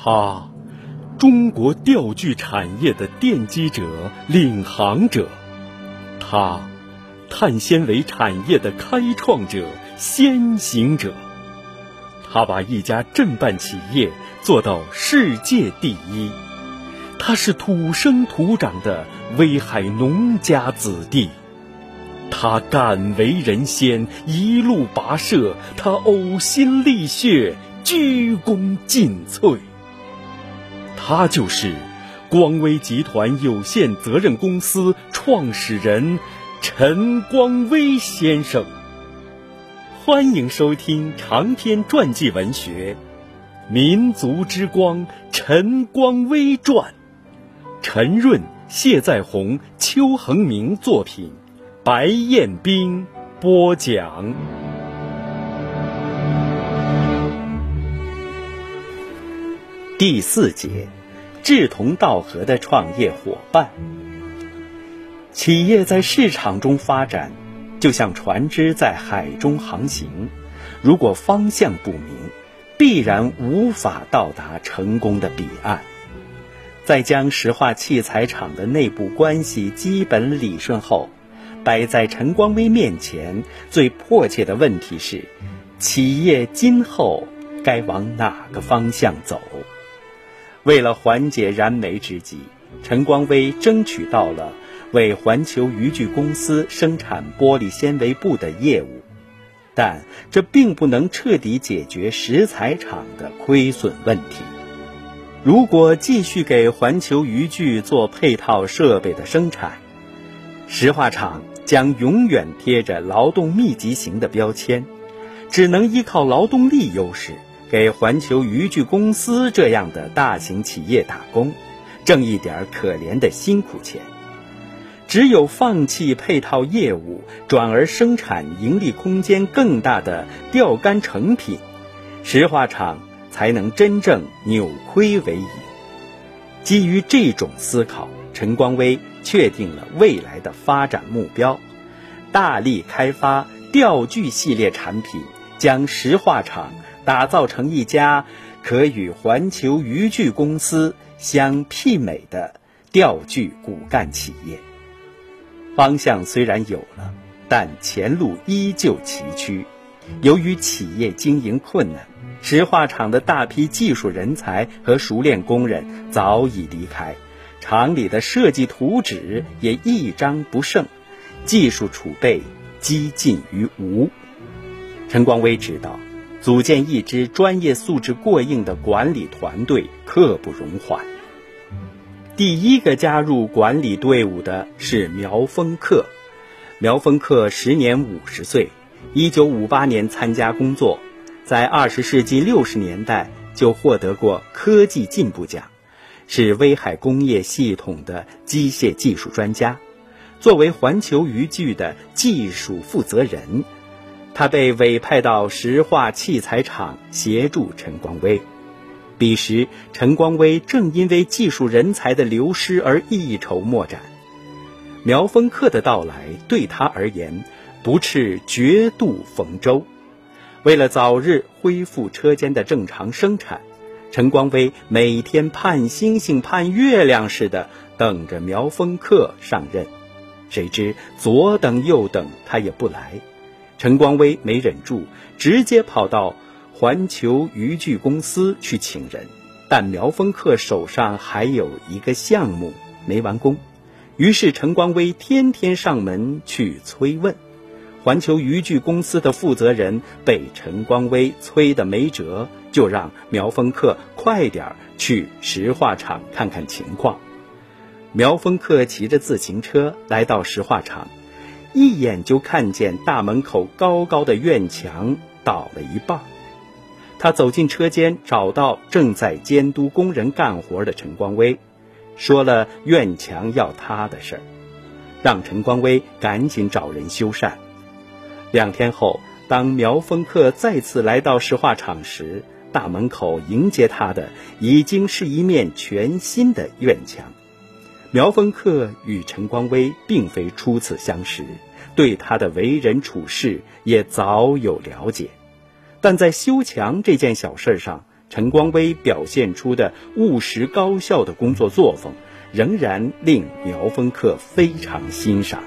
他，中国钓具产业的奠基者、领航者；他，碳纤维产业的开创者、先行者。他把一家镇办企业做到世界第一。他是土生土长的威海农家子弟。他敢为人先，一路跋涉；他呕心沥血，鞠躬尽瘁。他就是光威集团有限责任公司创始人陈光威先生。欢迎收听长篇传记文学《民族之光·陈光威传》，陈润、谢在红、邱恒明作品。白彦斌播讲第四节：志同道合的创业伙伴。企业在市场中发展，就像船只在海中航行，如果方向不明，必然无法到达成功的彼岸。在将石化器材厂的内部关系基本理顺后。摆在陈光威面前最迫切的问题是：企业今后该往哪个方向走？为了缓解燃眉之急，陈光威争取到了为环球渔具公司生产玻璃纤维布的业务，但这并不能彻底解决石材厂的亏损问题。如果继续给环球渔具做配套设备的生产，石化厂。将永远贴着劳动密集型的标签，只能依靠劳动力优势给环球渔具公司这样的大型企业打工，挣一点可怜的辛苦钱。只有放弃配套业务，转而生产盈利空间更大的钓竿成品，石化厂才能真正扭亏为盈。基于这种思考，陈光威。确定了未来的发展目标，大力开发钓具系列产品，将石化厂打造成一家可与环球渔具公司相媲美的钓具骨干企业。方向虽然有了，但前路依旧崎岖。由于企业经营困难，石化厂的大批技术人才和熟练工人早已离开。厂里的设计图纸也一张不剩，技术储备几近于无。陈光威知道，组建一支专业素质过硬的管理团队刻不容缓。第一个加入管理队伍的是苗峰克。苗峰克时年五十岁，一九五八年参加工作，在二十世纪六十年代就获得过科技进步奖。是威海工业系统的机械技术专家，作为环球渔具的技术负责人，他被委派到石化器材厂协助陈光威。彼时，陈光威正因为技术人才的流失而一筹莫展。苗峰克的到来对他而言，不啻绝渡逢舟。为了早日恢复车间的正常生产。陈光威每天盼星星盼月亮似的等着苗峰克上任，谁知左等右等他也不来。陈光威没忍住，直接跑到环球渔具公司去请人，但苗峰克手上还有一个项目没完工，于是陈光威天天上门去催问。环球渔具公司的负责人被陈光威催得没辙，就让苗峰克快点去石化厂看看情况。苗峰克骑着自行车来到石化厂，一眼就看见大门口高高的院墙倒了一半。他走进车间，找到正在监督工人干活的陈光威，说了院墙要塌的事儿，让陈光威赶紧找人修缮。两天后，当苗峰克再次来到石化厂时，大门口迎接他的已经是一面全新的院墙。苗峰克与陈光威并非初次相识，对他的为人处事也早有了解，但在修墙这件小事上陈光威表现出的务实高效的工作作风，仍然令苗峰克非常欣赏。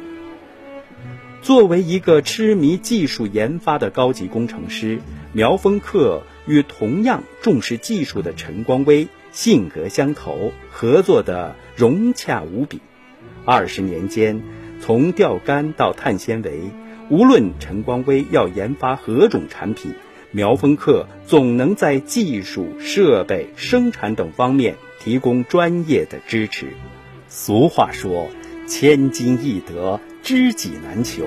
作为一个痴迷技术研发的高级工程师，苗峰克与同样重视技术的陈光威性格相投，合作的融洽无比。二十年间，从钓竿到碳纤维，无论陈光威要研发何种产品，苗峰客总能在技术、设备、生产等方面提供专业的支持。俗话说：“千金易得，知己难求。”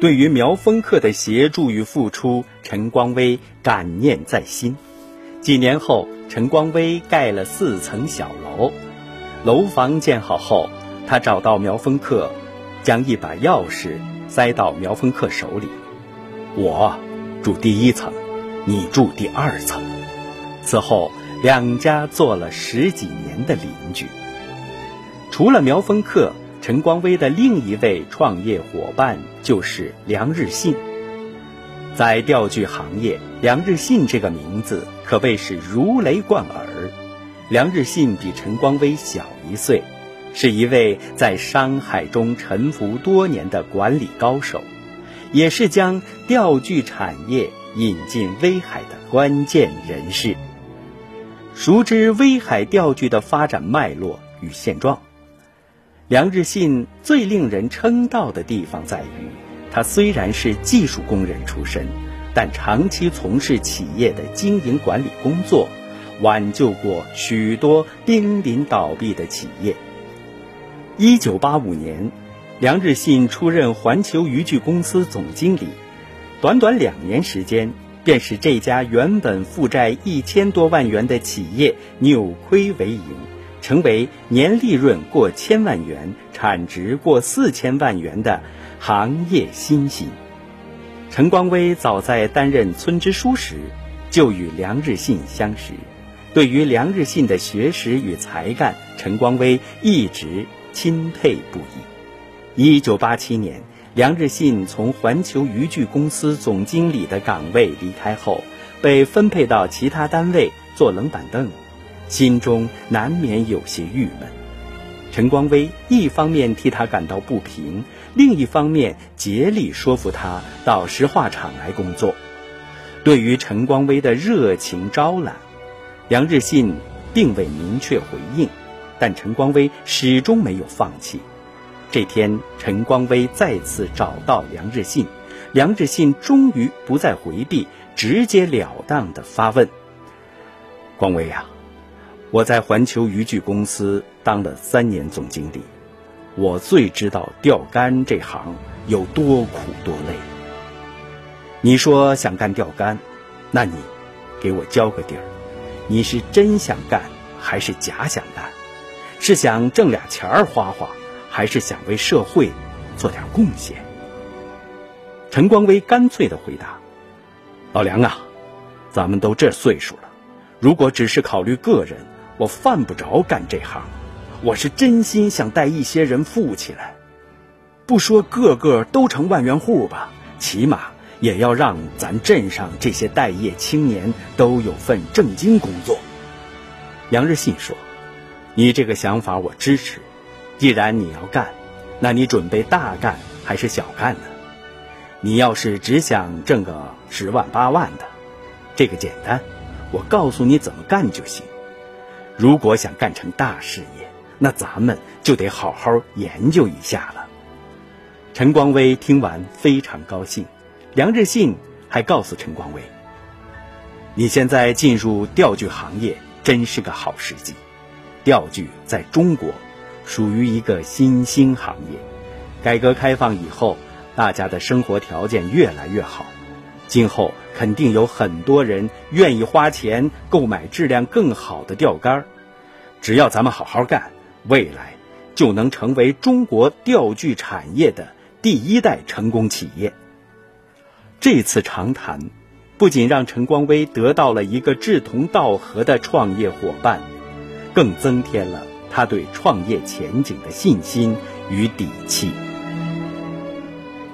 对于苗峰客的协助与付出，陈光威感念在心。几年后，陈光威盖了四层小楼，楼房建好后，他找到苗峰客，将一把钥匙塞到苗峰客手里：“我住第一层，你住第二层。”此后，两家做了十几年的邻居。除了苗峰客。陈光威的另一位创业伙伴就是梁日信。在钓具行业，梁日信这个名字可谓是如雷贯耳。梁日信比陈光威小一岁，是一位在商海中沉浮多年的管理高手，也是将钓具产业引进威海的关键人士。熟知威海钓具的发展脉络与现状。梁日信最令人称道的地方在于，他虽然是技术工人出身，但长期从事企业的经营管理工作，挽救过许多濒临倒闭的企业。一九八五年，梁日信出任环球渔具公司总经理，短短两年时间，便使这家原本负债一千多万元的企业扭亏为盈。成为年利润过千万元、产值过四千万元的行业新星。陈光威早在担任村支书时，就与梁日信相识。对于梁日信的学识与才干，陈光威一直钦佩不已。一九八七年，梁日信从环球渔具公司总经理的岗位离开后，被分配到其他单位做冷板凳。心中难免有些郁闷，陈光威一方面替他感到不平，另一方面竭力说服他到石化厂来工作。对于陈光威的热情招揽，梁日信并未明确回应，但陈光威始终没有放弃。这天，陈光威再次找到梁日信，梁日信终于不再回避，直截了当地发问：“光威呀。”我在环球渔具公司当了三年总经理，我最知道钓竿这行有多苦多累。你说想干钓竿，那你给我交个底儿，你是真想干还是假想干？是想挣俩钱儿花花，还是想为社会做点贡献？陈光威干脆的回答：“老梁啊，咱们都这岁数了，如果只是考虑个人。”我犯不着干这行，我是真心想带一些人富起来，不说个个都成万元户吧，起码也要让咱镇上这些待业青年都有份正经工作。杨日信说：“你这个想法我支持，既然你要干，那你准备大干还是小干呢？你要是只想挣个十万八万的，这个简单，我告诉你怎么干就行。”如果想干成大事业，那咱们就得好好研究一下了。陈光威听完非常高兴，梁日信还告诉陈光威：“你现在进入钓具行业真是个好时机。钓具在中国属于一个新兴行业，改革开放以后，大家的生活条件越来越好，今后肯定有很多人愿意花钱购买质量更好的钓竿。”只要咱们好好干，未来就能成为中国钓具产业的第一代成功企业。这次长谈不仅让陈光威得到了一个志同道合的创业伙伴，更增添了他对创业前景的信心与底气。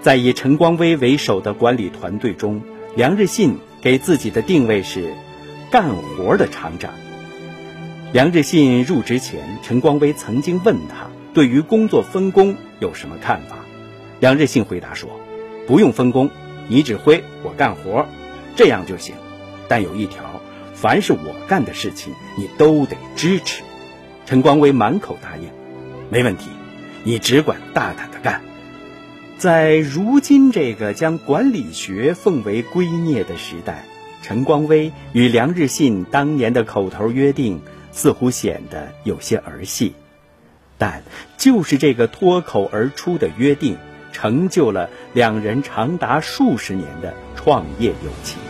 在以陈光威为首的管理团队中，梁日信给自己的定位是。干活的厂长。梁日信入职前，陈光威曾经问他对于工作分工有什么看法。梁日信回答说：“不用分工，你指挥我干活，这样就行。但有一条，凡是我干的事情，你都得支持。”陈光威满口答应：“没问题，你只管大胆的干。”在如今这个将管理学奉为圭臬的时代，陈光威与梁日信当年的口头约定似乎显得有些儿戏，但就是这个脱口而出的约定，成就了两人长达数十年的创业友情。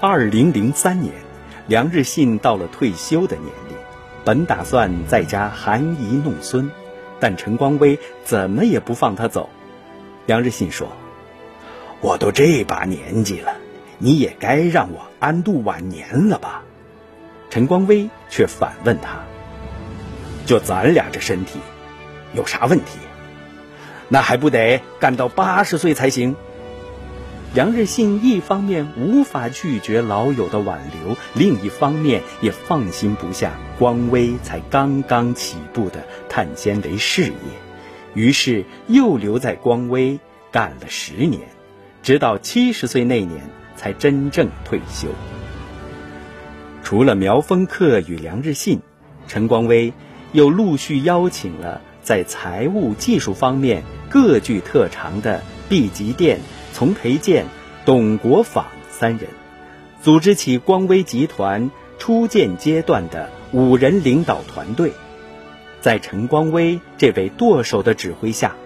二零零三年，梁日信到了退休的年龄，本打算在家含饴弄孙，但陈光威怎么也不放他走。杨日信说：“我都这把年纪了，你也该让我安度晚年了吧？”陈光威却反问他：“就咱俩这身体，有啥问题？那还不得干到八十岁才行？”杨日信一方面无法拒绝老友的挽留，另一方面也放心不下光威才刚刚起步的碳纤维事业。于是又留在光威干了十年，直到七十岁那年才真正退休。除了苗峰克与梁日信，陈光威又陆续邀请了在财务技术方面各具特长的毕吉店、丛培建、董国坊三人，组织起光威集团初建阶段的五人领导团队。在陈光威这位舵手的指挥下，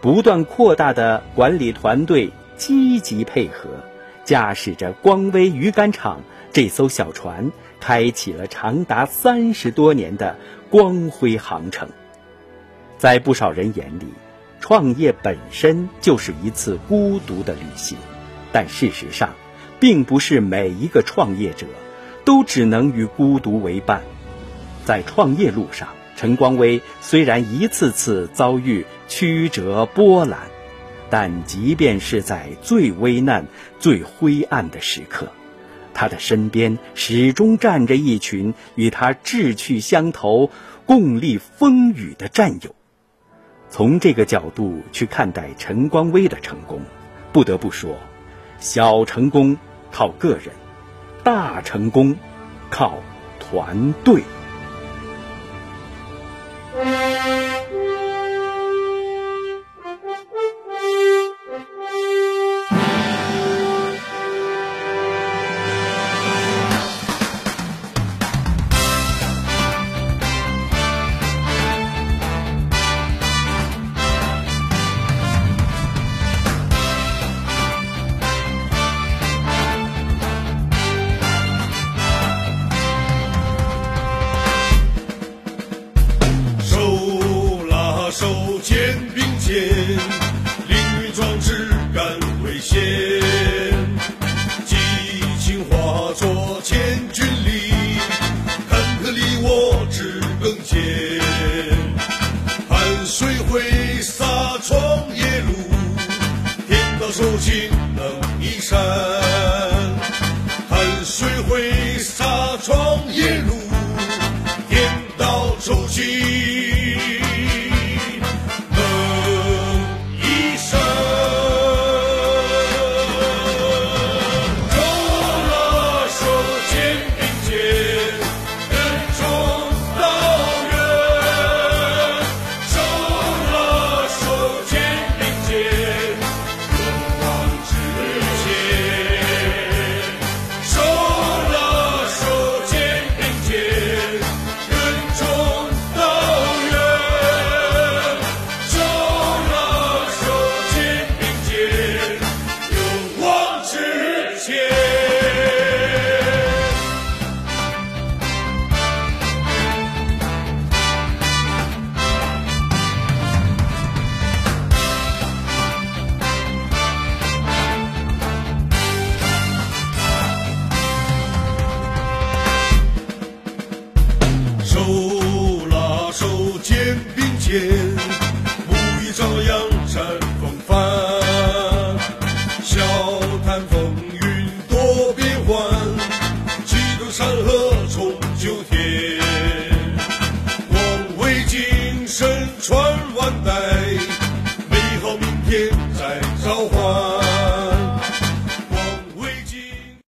不断扩大的管理团队积极配合，驾驶着光威鱼竿厂这艘小船，开启了长达三十多年的光辉航程。在不少人眼里，创业本身就是一次孤独的旅行，但事实上，并不是每一个创业者都只能与孤独为伴。在创业路上，陈光威虽然一次次遭遇曲折波澜，但即便是在最危难、最灰暗的时刻，他的身边始终站着一群与他志趣相投、共历风雨的战友。从这个角度去看待陈光威的成功，不得不说，小成功靠个人，大成功靠团队。Sou de Yeah.